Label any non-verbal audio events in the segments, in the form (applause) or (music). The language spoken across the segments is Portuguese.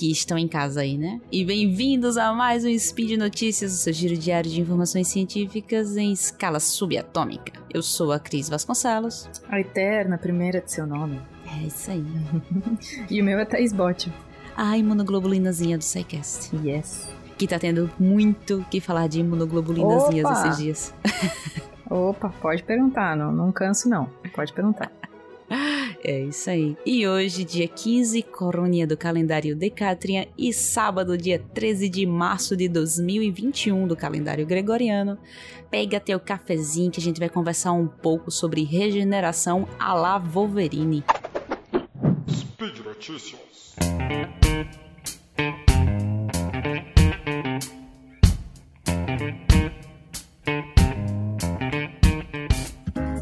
que estão em casa aí, né? E bem-vindos a mais um Speed Notícias, o seu giro diário de informações científicas em escala subatômica. Eu sou a Cris Vasconcelos. A eterna primeira de seu nome. É isso aí. (laughs) e o meu é Thaís Botti. A imunoglobulinazinha do SciCast. Yes. Que tá tendo muito que falar de imunoglobulinazinhas Opa! esses dias. (laughs) Opa, pode perguntar, não, não canso não. Pode perguntar. É isso aí. E hoje, dia 15, coronia do calendário Decatrian e sábado, dia 13 de março de 2021 do calendário gregoriano. Pega teu cafezinho que a gente vai conversar um pouco sobre regeneração a la Wolverine. Speed Notícias.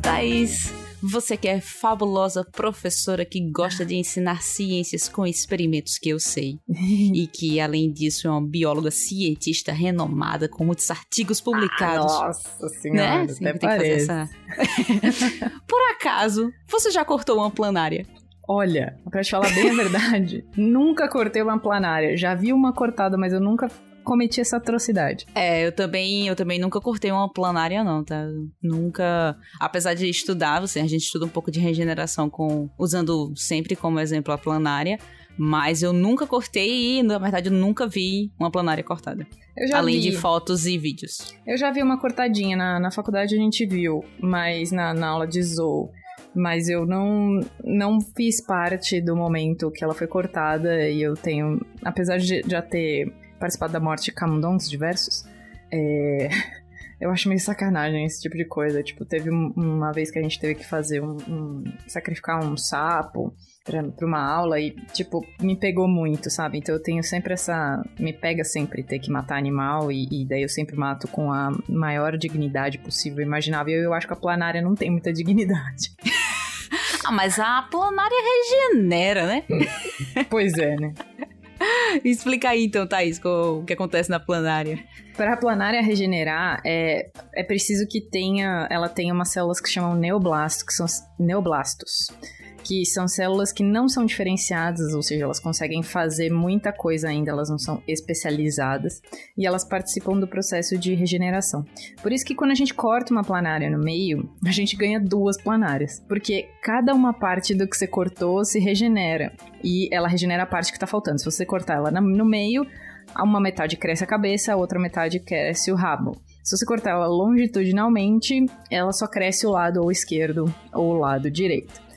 Thaís, você que é fabulosa professora que gosta de ensinar ciências com experimentos que eu sei. (laughs) e que, além disso, é uma bióloga cientista renomada com muitos artigos publicados. Ah, nossa senhora, né? até Sempre fazer parece. essa. (laughs) Por acaso, você já cortou uma planária? Olha, pra te falar bem a verdade, (laughs) nunca cortei uma planária. Já vi uma cortada, mas eu nunca cometi essa atrocidade. É, eu também, eu também nunca cortei uma planária, não, tá? Nunca. Apesar de estudar, você, a gente estuda um pouco de regeneração com. usando sempre como exemplo a planária. Mas eu nunca cortei e, na verdade, eu nunca vi uma planária cortada. Eu já além vi. de fotos e vídeos. Eu já vi uma cortadinha na, na faculdade, a gente viu, mas na, na aula de Zou. Mas eu não, não fiz parte do momento que ela foi cortada e eu tenho, apesar de já ter participado da morte de camundongos diversos, é, (laughs) eu acho meio sacanagem esse tipo de coisa. Tipo, teve um- uma vez que a gente teve que fazer um, um- sacrificar um sapo pra, pra uma aula e, tipo, me pegou muito, sabe? Então eu tenho sempre essa. Me pega sempre ter que matar animal e, e daí eu sempre mato com a maior dignidade possível, imaginável. E eu acho que a planária não tem muita (laughs) dignidade. Ah, mas a planária regenera, né? pois é, né? (laughs) (laughs) Explica aí então, Thaís, o que acontece na planária. Para a planária regenerar, é, é preciso que tenha, ela tenha umas células que chamam neoblastos, que são os neoblastos, que são células que não são diferenciadas, ou seja, elas conseguem fazer muita coisa ainda, elas não são especializadas e elas participam do processo de regeneração. Por isso que quando a gente corta uma planária no meio, a gente ganha duas planárias, porque cada uma parte do que você cortou se regenera e ela regenera a parte que está faltando. Se você cortar ela no meio, uma metade cresce a cabeça, a outra metade cresce o rabo. Se você cortar ela longitudinalmente, ela só cresce o lado ou esquerdo ou o lado direito.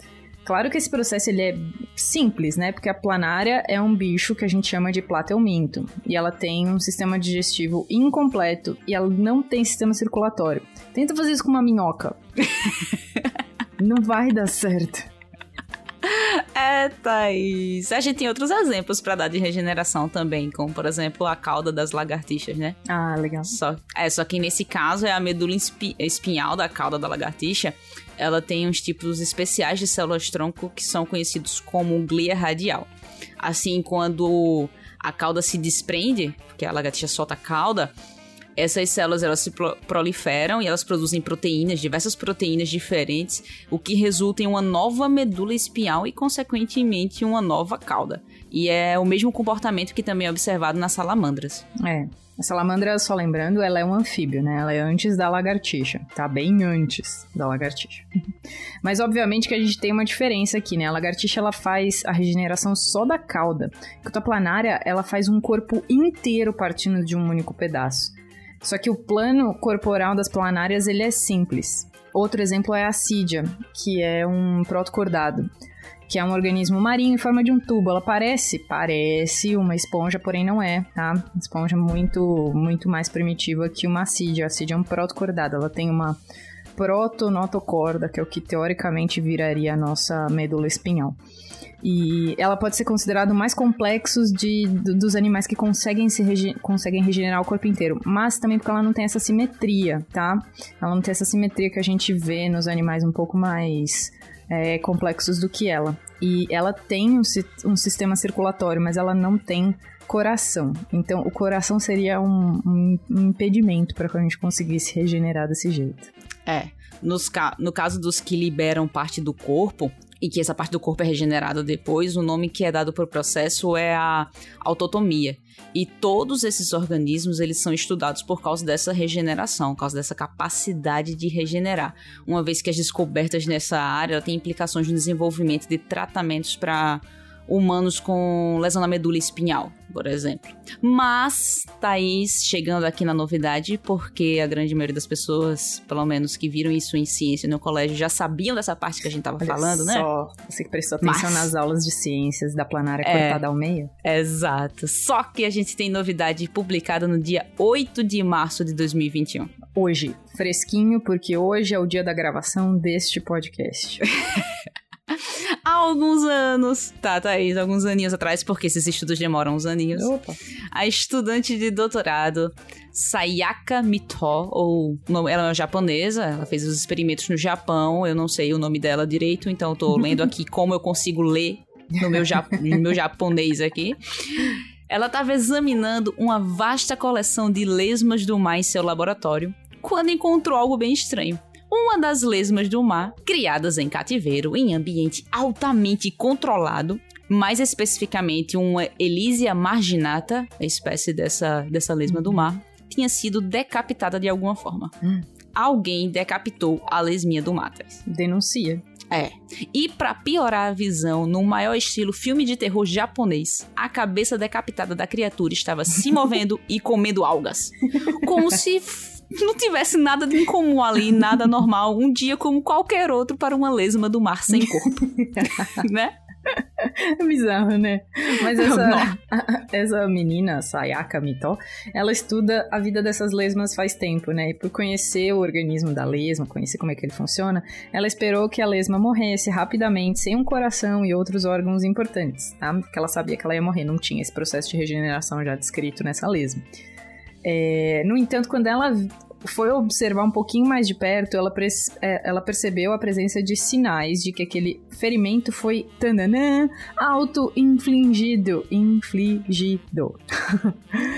Claro que esse processo ele é simples, né? Porque a planária é um bicho que a gente chama de platelminto. E ela tem um sistema digestivo incompleto e ela não tem sistema circulatório. Tenta fazer isso com uma minhoca. (laughs) não vai dar certo. É, Thaís. A gente tem outros exemplos pra dar de regeneração também, como por exemplo a cauda das lagartixas, né? Ah, legal. Só, é, só que nesse caso é a medula espi- espinhal da cauda da lagartixa. Ela tem uns tipos especiais de células-tronco que são conhecidos como glia radial. Assim, quando a cauda se desprende, porque a lagartixa solta a cauda, essas células elas se pro- proliferam e elas produzem proteínas, diversas proteínas diferentes, o que resulta em uma nova medula espinhal e, consequentemente, uma nova cauda. E é o mesmo comportamento que também é observado nas salamandras. É. A salamandra, só lembrando, ela é um anfíbio, né? Ela é antes da lagartixa. Tá bem antes da lagartixa. (laughs) Mas obviamente que a gente tem uma diferença aqui, né? A lagartixa ela faz a regeneração só da cauda. Enquanto a planária, ela faz um corpo inteiro partindo de um único pedaço. Só que o plano corporal das planárias, ele é simples. Outro exemplo é a assídia, que é um protocordado que é um organismo marinho em forma de um tubo. Ela parece, parece uma esponja, porém não é, tá? Esponja muito, muito mais primitiva que uma assídia. A assídia é um protocordado. Ela tem uma protonotocorda, que é o que teoricamente viraria a nossa medula espinhal. E ela pode ser considerada o mais complexo de, do- dos animais que conseguem, se rege- conseguem regenerar o corpo inteiro. Mas também porque ela não tem essa simetria, tá? Ela não tem essa simetria que a gente vê nos animais um pouco mais é, complexos do que ela. E ela tem um, um sistema circulatório, mas ela não tem coração. Então, o coração seria um, um- impedimento para que a gente conseguisse regenerar desse jeito. É. Nos no caso dos que liberam parte do corpo, e que essa parte do corpo é regenerada depois, o nome que é dado para o processo é a autotomia. E todos esses organismos, eles são estudados por causa dessa regeneração, por causa dessa capacidade de regenerar. Uma vez que as descobertas nessa área têm implicações no desenvolvimento de tratamentos para humanos com lesão na medula espinhal, por exemplo. Mas, Thaís, chegando aqui na novidade, porque a grande maioria das pessoas, pelo menos que viram isso em ciência no colégio, já sabiam dessa parte que a gente tava Olha falando, né? Só você que prestou atenção Mas- nas aulas de ciências da planária É. cortada ao meio. Exato. Só que a gente tem novidade publicada no dia 8 de março de 2021. Hoje, fresquinho, porque hoje é o dia da gravação deste podcast. (laughs) Há alguns anos, tá, Thaís, alguns aninhos atrás, porque esses estudos demoram uns aninhos. Opa! a estudante de doutorado Sayaka Mito, ou ela é uma japonesa, ela fez os experimentos no Japão, eu não sei o nome dela direito, então eu tô (laughs) lendo aqui como eu consigo ler no meu, ja- (laughs) no meu japonês aqui. Ela estava examinando uma vasta coleção de lesmas do mar em seu laboratório quando encontrou algo bem estranho. Uma das lesmas do mar, criadas em cativeiro em ambiente altamente controlado, mais especificamente uma Elysia marginata, a espécie dessa, dessa lesma do mar, tinha sido decapitada de alguma forma. Hum. Alguém decapitou a lesminha do mar. Denuncia. É. E pra piorar a visão, no maior estilo filme de terror japonês, a cabeça decapitada da criatura estava se (laughs) movendo e comendo algas. Como se não tivesse nada de incomum ali, nada normal, um dia como qualquer outro para uma lesma do mar sem corpo. (laughs) né? É bizarro, né? Mas essa, Não. (laughs) essa menina, Sayaka Mito, ela estuda a vida dessas lesmas faz tempo, né? E por conhecer o organismo da lesma, conhecer como é que ele funciona, ela esperou que a lesma morresse rapidamente, sem um coração e outros órgãos importantes, tá? Porque ela sabia que ela ia morrer, não tinha esse processo de regeneração já descrito nessa lesma. É, no entanto, quando ela foi observar um pouquinho mais de perto, ela, é, ela percebeu a presença de sinais de que aquele ferimento foi tananã, auto-infligido. Infligido.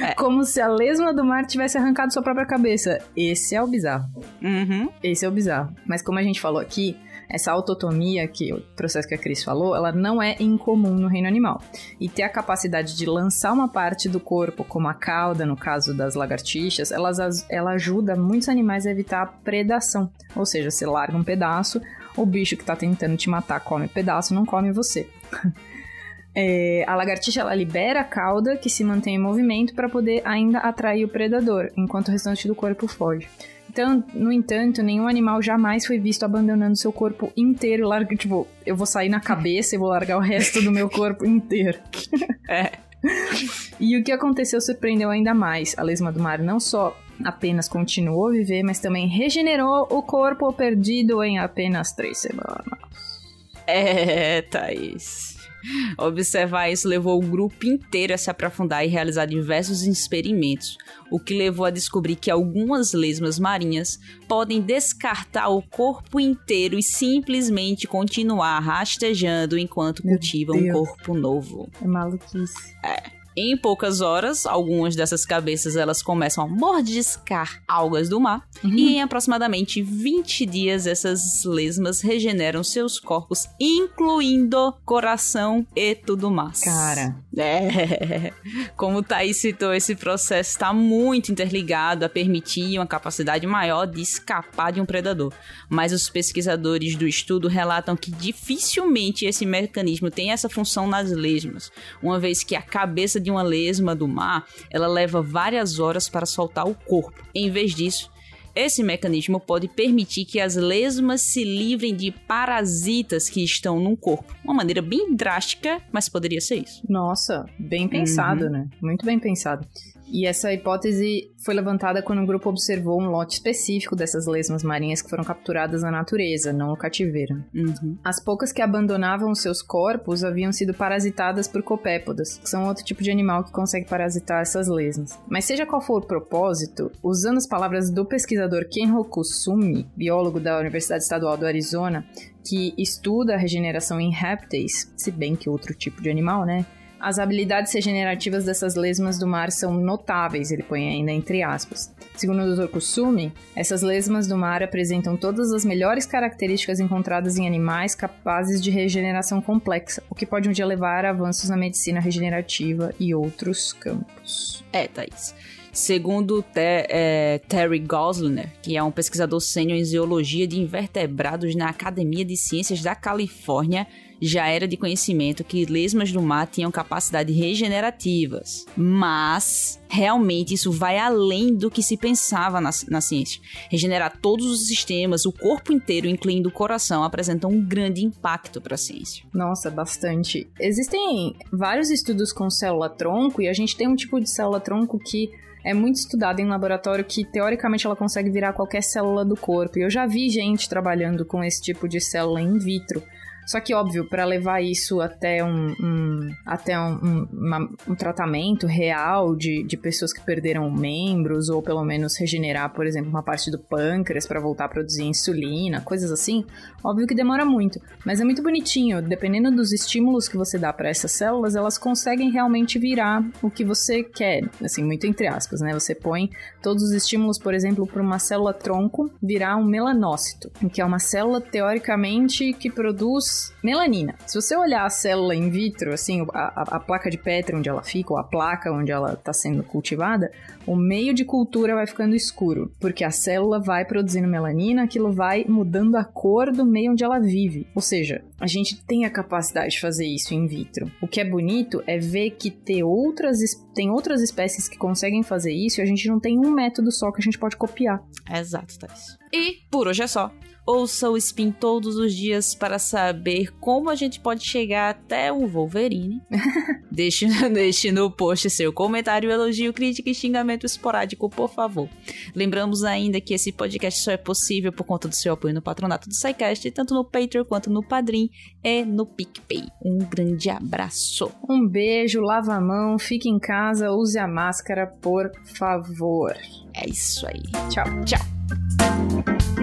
É. (laughs) Como se a lesma do mar tivesse arrancado sua própria cabeça. Esse é o bizarro. Uhum. Esse é o bizarro. Mas como a gente falou aqui, essa autotomia, que o processo que a Cris falou, ela não é incomum no reino animal. E ter a capacidade de lançar uma parte do corpo, como a cauda, no caso das lagartixas, elas, ela ajuda muitos animais a evitar a predação. Ou seja, você larga um pedaço, o bicho que tá tentando te matar come o pedaço, não come você. (laughs) É, a lagartixa ela libera a cauda que se mantém em movimento para poder ainda atrair o predador, enquanto o restante do corpo foge. No entanto, nenhum animal jamais foi visto abandonando seu corpo inteiro. Larga, tipo, eu vou sair na cabeça e vou largar o resto do meu corpo inteiro. (laughs) É. E o que aconteceu surpreendeu ainda mais. A lesma do mar não só apenas continuou a viver, mas também regenerou o corpo perdido em apenas três semanas. É, Thaís. Observar isso levou o grupo inteiro a se aprofundar e realizar diversos experimentos, o que levou a descobrir que algumas lesmas marinhas podem descartar o corpo inteiro e simplesmente continuar rastejando enquanto Meu cultivam um Deus. corpo novo. É maluquice. Em poucas horas, algumas dessas cabeças elas começam a mordiscar algas do mar e em aproximadamente 20 dias essas lesmas regeneram seus corpos, incluindo coração e tudo mais. Cara. É. (laughs) Como o Thaís citou, esse processo está muito interligado a permitir uma capacidade maior de escapar de um predador. Mas os pesquisadores do estudo relatam que dificilmente esse mecanismo tem essa função nas lesmas, uma vez que a cabeça de uma lesma do mar, ela leva várias horas para soltar o corpo. Em vez disso, esse mecanismo pode permitir que as lesmas se livrem de parasitas que estão no corpo. Uma maneira bem drástica, mas poderia ser isso. Nossa, bem pensado, né? Muito bem pensado. E essa hipótese foi levantada quando o grupo observou um lote específico dessas lesmas marinhas que foram capturadas na natureza, não no cativeiro. Uhum. As poucas que abandonavam seus corpos haviam sido parasitadas por copépodas, que são outro tipo de animal que consegue parasitar essas lesmas. Mas seja qual for o propósito, usando as palavras do pesquisador Kenro Kusumi, biólogo da Universidade Estadual do Arizona, que estuda a regeneração em répteis, se bem que outro tipo de animal, né? As habilidades regenerativas dessas lesmas do mar são notáveis, ele põe ainda entre aspas. Segundo o Dr. Kusumi, essas lesmas do mar apresentam todas as melhores características encontradas em animais capazes de regeneração complexa, o que pode um dia levar a avanços na medicina regenerativa e outros campos. É, Thaís. Segundo é, Terry Gosliner, que é um pesquisador sênior em zoologia de invertebrados na Academia de Ciências da Califórnia, já era de conhecimento que lesmas do mar tinham capacidades regenerativas. Mas, realmente, isso vai além do que se pensava na, na ciência. Regenerar todos os sistemas, o corpo inteiro, incluindo o coração, apresenta um grande impacto para a ciência. Nossa, bastante. Existem vários estudos com célula-tronco e a gente tem um tipo de célula-tronco que é muito estudada em laboratório que teoricamente ela consegue virar qualquer célula do corpo. E eu já vi gente trabalhando com esse tipo de célula in vitro. Só que, óbvio, para levar isso até um, um até um, um, uma, um, tratamento real de, de pessoas que perderam membros, ou pelo menos regenerar, por exemplo, uma parte do pâncreas para voltar a produzir insulina, coisas assim, óbvio que demora muito. Mas é muito bonitinho, dependendo dos estímulos que você dá para essas células, elas conseguem realmente virar o que você quer, assim, muito entre aspas, né? Você põe todos os estímulos, por exemplo, para uma célula tronco virar um melanócito, que é uma célula teoricamente que produz melanina. Se você olhar a célula in vitro, assim, a, a, placa de Petri onde ela fica, ou a placa onde ela está sendo cultivada, o meio de cultura vai ficando escuro, porque a célula vai produzindo melanina, aquilo vai mudando a cor do meio onde ela vive. Ou seja, a gente tem a capacidade de fazer isso in vitro. O que é bonito é ver que tem outras, tem outras espécies que conseguem fazer isso e a gente não tem um método só que a gente pode copiar. Exato, Thais. E por hoje é só. Ouça o Spin todos os dias para saber como a gente pode chegar até o Wolverine. (laughs) deixe, (laughs) deixe no post seu comentário, elogio, crítica e xingamento esporádico, por favor. Lembramos ainda que esse podcast só é possível por conta do seu apoio no patronato do SciCast, tanto no Patreon quanto no Padrim e no PicPay. Um grande abraço. Um beijo, lava a mão, fique em casa, use a máscara, por favor. É isso aí. Tchau. Tchau.